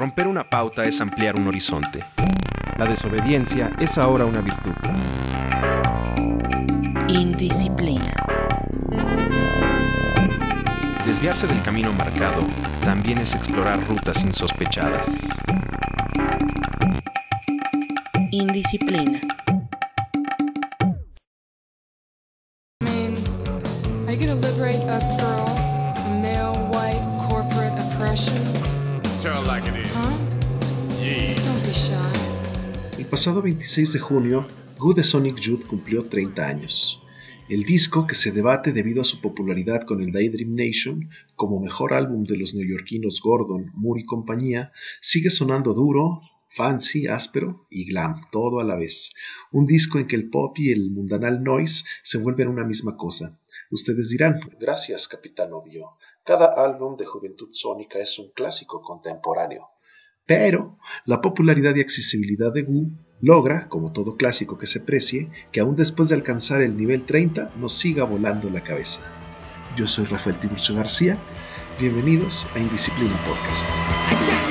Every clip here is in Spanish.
Romper una pauta es ampliar un horizonte. La desobediencia es ahora una virtud. Indisciplina. Desviarse del camino marcado también es explorar rutas insospechadas. Indisciplina. mean, are you gonna liberate us girls from male white corporate oppression? Tell like it is. Huh? Yeah. Don't be shy. El pasado 26 de junio, Good de Sonic Youth cumplió 30 años. El disco, que se debate debido a su popularidad con el Daydream Nation como mejor álbum de los neoyorquinos Gordon, Moore y compañía, sigue sonando duro, fancy, áspero y glam, todo a la vez. Un disco en que el pop y el mundanal noise se vuelven una misma cosa. Ustedes dirán, gracias, Capitán Obvio. Cada álbum de Juventud Sónica es un clásico contemporáneo. Pero la popularidad y accesibilidad de Gu logra, como todo clásico que se precie, que aún después de alcanzar el nivel 30 nos siga volando la cabeza. Yo soy Rafael Tiburcio García, bienvenidos a Indisciplina Podcast.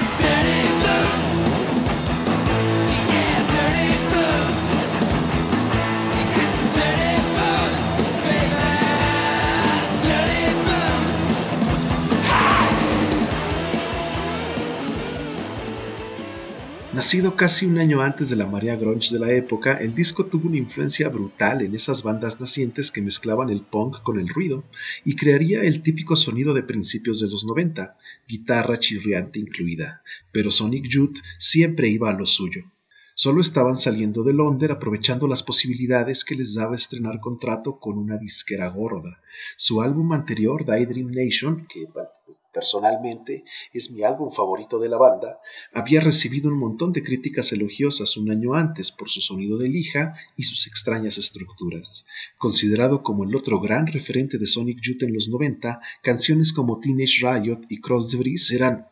Nacido casi un año antes de la marea grunge de la época, el disco tuvo una influencia brutal en esas bandas nacientes que mezclaban el punk con el ruido y crearía el típico sonido de principios de los 90, guitarra chirriante incluida, pero Sonic Youth siempre iba a lo suyo. Solo estaban saliendo de Londres aprovechando las posibilidades que les daba estrenar contrato con una disquera gorda. Su álbum anterior, Daydream Nation, que personalmente es mi álbum favorito de la banda, había recibido un montón de críticas elogiosas un año antes por su sonido de lija y sus extrañas estructuras. Considerado como el otro gran referente de Sonic Youth en los 90, canciones como Teenage Riot y Cross eran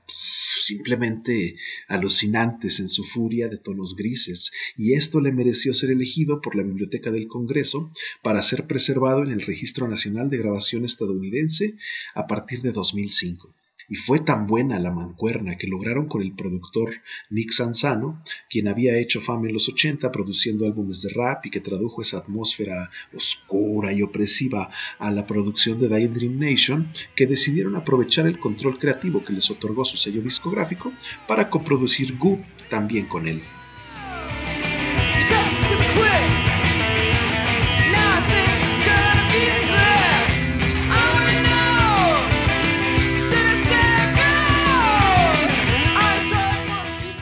simplemente alucinantes en su furia de tonos grises, y esto le mereció ser elegido por la Biblioteca del Congreso para ser preservado en el Registro Nacional de Grabación estadounidense a partir de 2005. Y fue tan buena la mancuerna que lograron con el productor Nick Sanzano, quien había hecho fama en los 80 produciendo álbumes de rap y que tradujo esa atmósfera oscura y opresiva a la producción de Daydream Nation, que decidieron aprovechar el control creativo que les otorgó su sello discográfico para coproducir Goo también con él.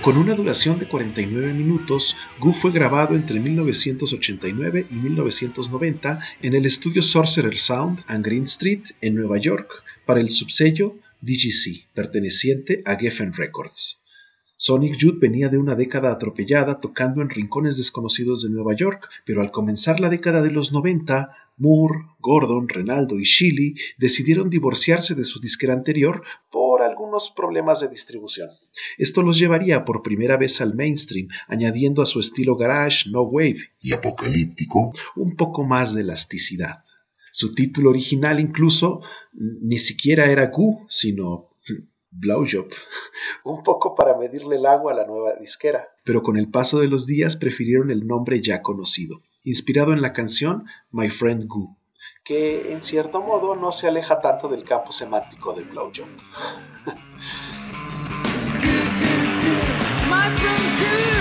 Con una duración de 49 minutos, Goo fue grabado entre 1989 y 1990 en el estudio Sorcerer Sound and Green Street en Nueva York para el subsello DGC, perteneciente a Geffen Records. Sonic Youth venía de una década atropellada tocando en rincones desconocidos de Nueva York, pero al comenzar la década de los 90, Moore, Gordon, Renaldo y Shilly decidieron divorciarse de su disquera anterior por algunos problemas de distribución. Esto los llevaría por primera vez al mainstream, añadiendo a su estilo garage, no wave y apocalíptico un poco más de elasticidad. Su título original incluso ni siquiera era Goo, sino Blowjob, un poco para medirle el agua a la nueva disquera, pero con el paso de los días prefirieron el nombre ya conocido, inspirado en la canción My Friend Goo, que en cierto modo no se aleja tanto del campo semántico del blowjob. My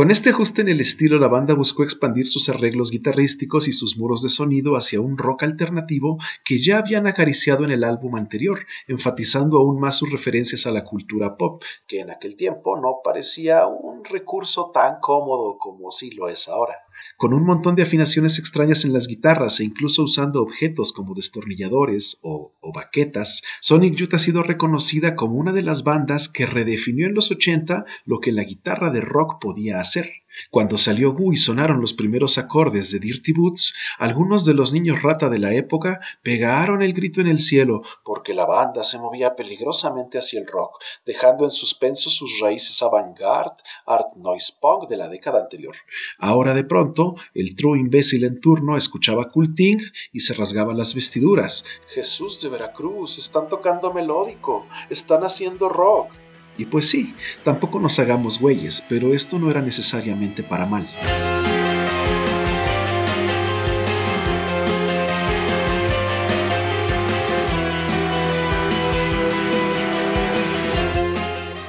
Con este ajuste en el estilo, la banda buscó expandir sus arreglos guitarrísticos y sus muros de sonido hacia un rock alternativo que ya habían acariciado en el álbum anterior, enfatizando aún más sus referencias a la cultura pop, que en aquel tiempo no parecía un recurso tan cómodo como sí lo es ahora. Con un montón de afinaciones extrañas en las guitarras e incluso usando objetos como destornilladores o, baquetas, Sonic Youth ha sido reconocida como una de las bandas que redefinió en los 80 lo que la guitarra de rock podía hacer. Cuando salió Goo y sonaron los primeros acordes de Dirty Boots, algunos de los niños rata de la época pegaron el grito en el cielo porque la banda se movía peligrosamente hacia el rock, dejando en suspenso sus raíces avant-garde, art noise punk de la década anterior. Ahora de pronto, el true imbécil en turno escuchaba Culting y se rasgaba las vestiduras. Jesús de Veracruz, están tocando melódico, están haciendo rock. Y pues sí, tampoco nos hagamos güeyes, pero esto no era necesariamente para mal.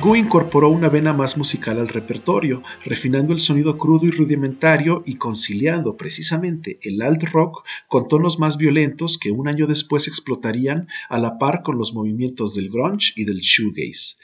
Gu incorporó una vena más musical al repertorio, refinando el sonido crudo y rudimentario y conciliando precisamente el alt rock con tonos más violentos que un año después explotarían a la par con los movimientos del grunge y del shoegaze.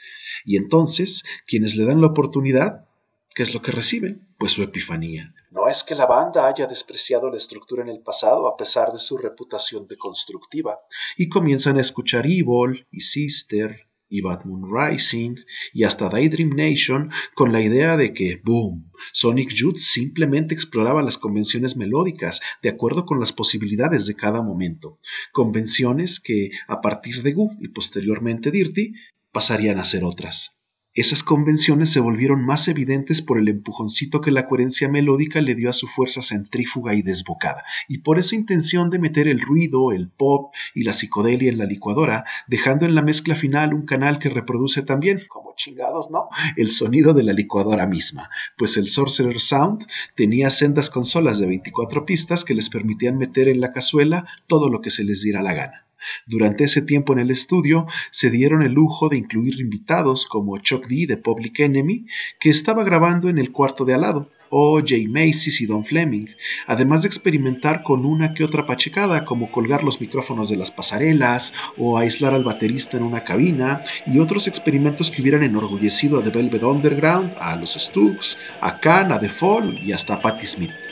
Y entonces, quienes le dan la oportunidad, ¿qué es lo que reciben? Pues su epifanía. No es que la banda haya despreciado la estructura en el pasado a pesar de su reputación deconstructiva, y comienzan a escuchar Evil y Sister y Bad Moon Rising y hasta Daydream Nation con la idea de que, boom, Sonic Youth simplemente exploraba las convenciones melódicas de acuerdo con las posibilidades de cada momento, convenciones que a partir de Goo y posteriormente Dirty pasarían a ser otras. Esas convenciones se volvieron más evidentes por el empujoncito que la coherencia melódica le dio a su fuerza centrífuga y desbocada, y por esa intención de meter el ruido, el pop y la psicodelia en la licuadora, dejando en la mezcla final un canal que reproduce también, como chingados, ¿no? El sonido de la licuadora misma, pues el Sorcerer Sound tenía sendas consolas de 24 pistas que les permitían meter en la cazuela todo lo que se les diera la gana. Durante ese tiempo en el estudio se dieron el lujo de incluir invitados como Chuck D de Public Enemy, que estaba grabando en el cuarto de al lado, o Jay Macy's y Don Fleming, además de experimentar con una que otra pachecada como colgar los micrófonos de las pasarelas o aislar al baterista en una cabina y otros experimentos que hubieran enorgullecido a The Velvet Underground, a los Stooges, a Khan, a The Fall y hasta a Patti Smith.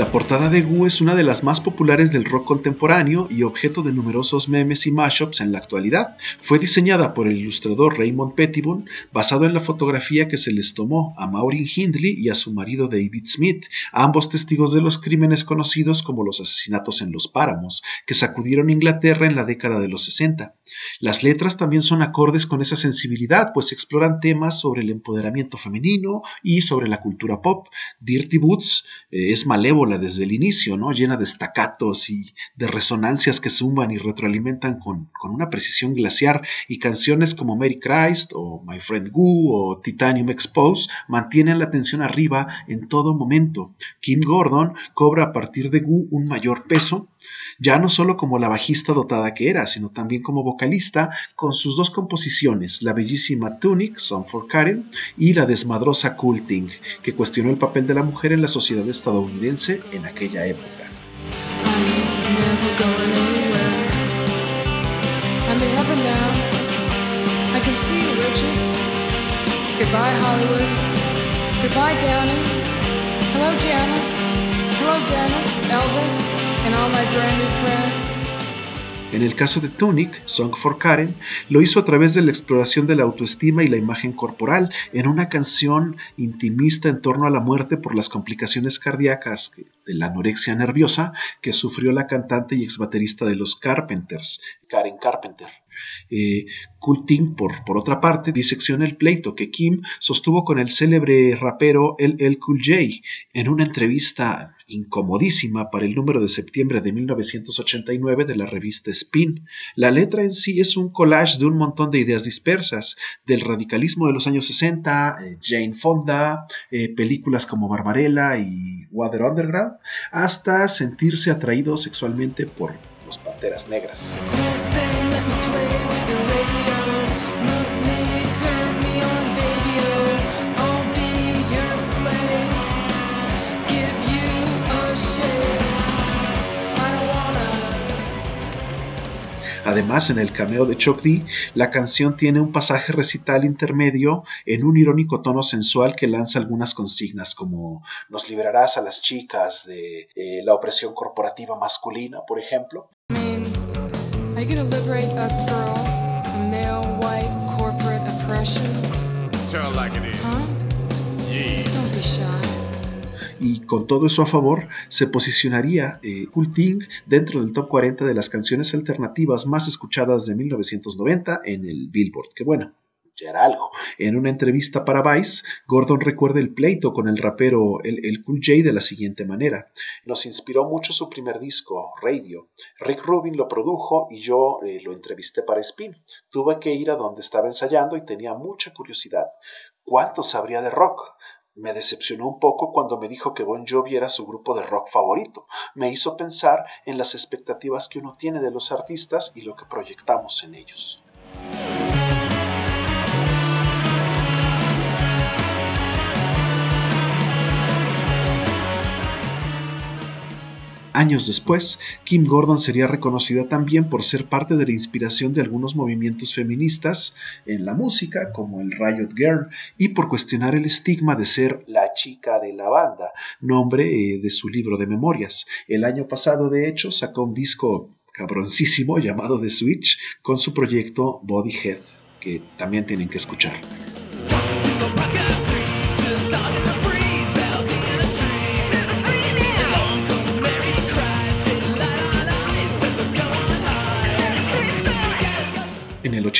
La portada de Goo es una de las más populares del rock contemporáneo y objeto de numerosos memes y mashups en la actualidad. Fue diseñada por el ilustrador Raymond Pettibone, basado en la fotografía que se les tomó a Maureen Hindley y a su marido David Smith, ambos testigos de los crímenes conocidos como los asesinatos en los páramos, que sacudieron Inglaterra en la década de los 60. Las letras también son acordes con esa sensibilidad, pues exploran temas sobre el empoderamiento femenino y sobre la cultura pop. Dirty Boots eh, es malévola desde el inicio, ¿no? Llena de staccatos y de resonancias que suman y retroalimentan con, con una precisión glaciar y canciones como Mary Christ o My Friend Goo o Titanium Expose mantienen la atención arriba en todo momento. Kim Gordon cobra a partir de Goo un mayor peso ya no solo como la bajista dotada que era, sino también como vocalista, con sus dos composiciones, la bellísima Tunic, Song for Karen, y la desmadrosa Cool que cuestionó el papel de la mujer en la sociedad estadounidense en aquella época. Goodbye, Hollywood. Goodbye, Downey. Hello, Janice. Hello, Dennis, Elvis, En el caso de Tunic, Song for Karen, lo hizo a través de la exploración de la autoestima y la imagen corporal en una canción intimista en torno a la muerte por las complicaciones cardíacas de la anorexia nerviosa que sufrió la cantante y exbaterista de los Carpenters, Karen Carpenter. Eh, Kulting, por, por otra parte, disecciona el pleito que Kim sostuvo con el célebre rapero LL Cool J en una entrevista incomodísima para el número de septiembre de 1989 de la revista Spin. La letra en sí es un collage de un montón de ideas dispersas, del radicalismo de los años 60, eh, Jane Fonda, eh, películas como Barbarella y Water Underground, hasta sentirse atraído sexualmente por los Panteras Negras. Además, en el cameo de Chuck D, la canción tiene un pasaje recital intermedio en un irónico tono sensual que lanza algunas consignas como nos liberarás a las chicas de eh, la opresión corporativa masculina, por ejemplo. I mean, are you gonna liberate us girls from male white corporate oppression? Tell like it is. Huh? Yeah. Don't be shy. Con todo eso a favor, se posicionaría eh, Cool dentro del top 40 de las canciones alternativas más escuchadas de 1990 en el Billboard. Que bueno, ya era algo. En una entrevista para Vice, Gordon recuerda el pleito con el rapero el, el Cool J de la siguiente manera. Nos inspiró mucho su primer disco, Radio. Rick Rubin lo produjo y yo eh, lo entrevisté para Spin. Tuve que ir a donde estaba ensayando y tenía mucha curiosidad. ¿Cuánto sabría de rock? Me decepcionó un poco cuando me dijo que Bon Jovi era su grupo de rock favorito. Me hizo pensar en las expectativas que uno tiene de los artistas y lo que proyectamos en ellos. Años después, Kim Gordon sería reconocida también por ser parte de la inspiración de algunos movimientos feministas en la música, como el Riot Girl, y por cuestionar el estigma de ser la chica de la banda, nombre eh, de su libro de memorias. El año pasado, de hecho, sacó un disco cabroncísimo llamado The Switch con su proyecto Bodyhead, que también tienen que escuchar.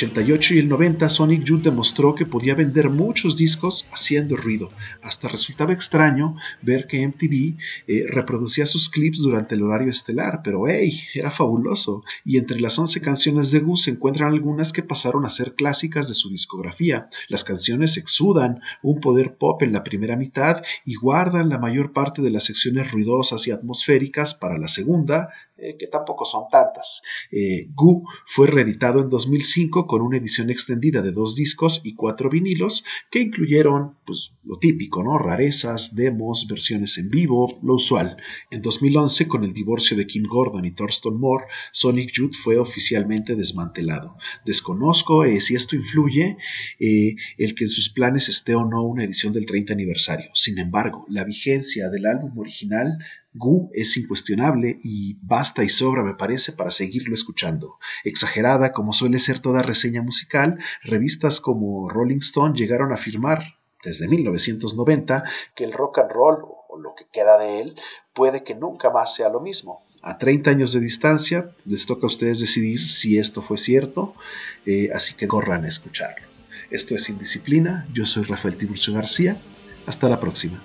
88 y el 90 Sonic Youth demostró que podía vender muchos discos haciendo ruido. Hasta resultaba extraño ver que MTV eh, reproducía sus clips durante el horario estelar, pero hey, era fabuloso. Y entre las 11 canciones de Gu se encuentran algunas que pasaron a ser clásicas de su discografía. Las canciones exudan un poder pop en la primera mitad y guardan la mayor parte de las secciones ruidosas y atmosféricas para la segunda, eh, que tampoco son tantas. Eh, Gu fue reeditado en 2005 con una edición extendida de dos discos y cuatro vinilos que incluyeron pues, lo típico, ¿no? rarezas, demos, versiones en vivo, lo usual. En 2011, con el divorcio de Kim Gordon y Thurston Moore, Sonic Youth fue oficialmente desmantelado. Desconozco eh, si esto influye eh, el que en sus planes esté o no una edición del 30 aniversario. Sin embargo, la vigencia del álbum original Gu es incuestionable y basta y sobra me parece para seguirlo escuchando. Exagerada como suele ser toda reseña musical, revistas como Rolling Stone llegaron a afirmar desde 1990 que el rock and roll o lo que queda de él puede que nunca más sea lo mismo. A 30 años de distancia les toca a ustedes decidir si esto fue cierto, eh, así que corran a escucharlo. Esto es Indisciplina, yo soy Rafael Tiburcio García, hasta la próxima.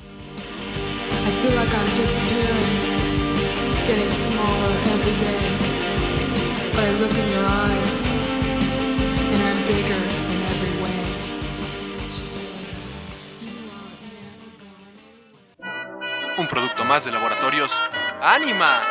Getting smaller every day. But I look in your eyes, and I'm bigger in every way. She said, You are. Un producto más de laboratorios. ¡Anima!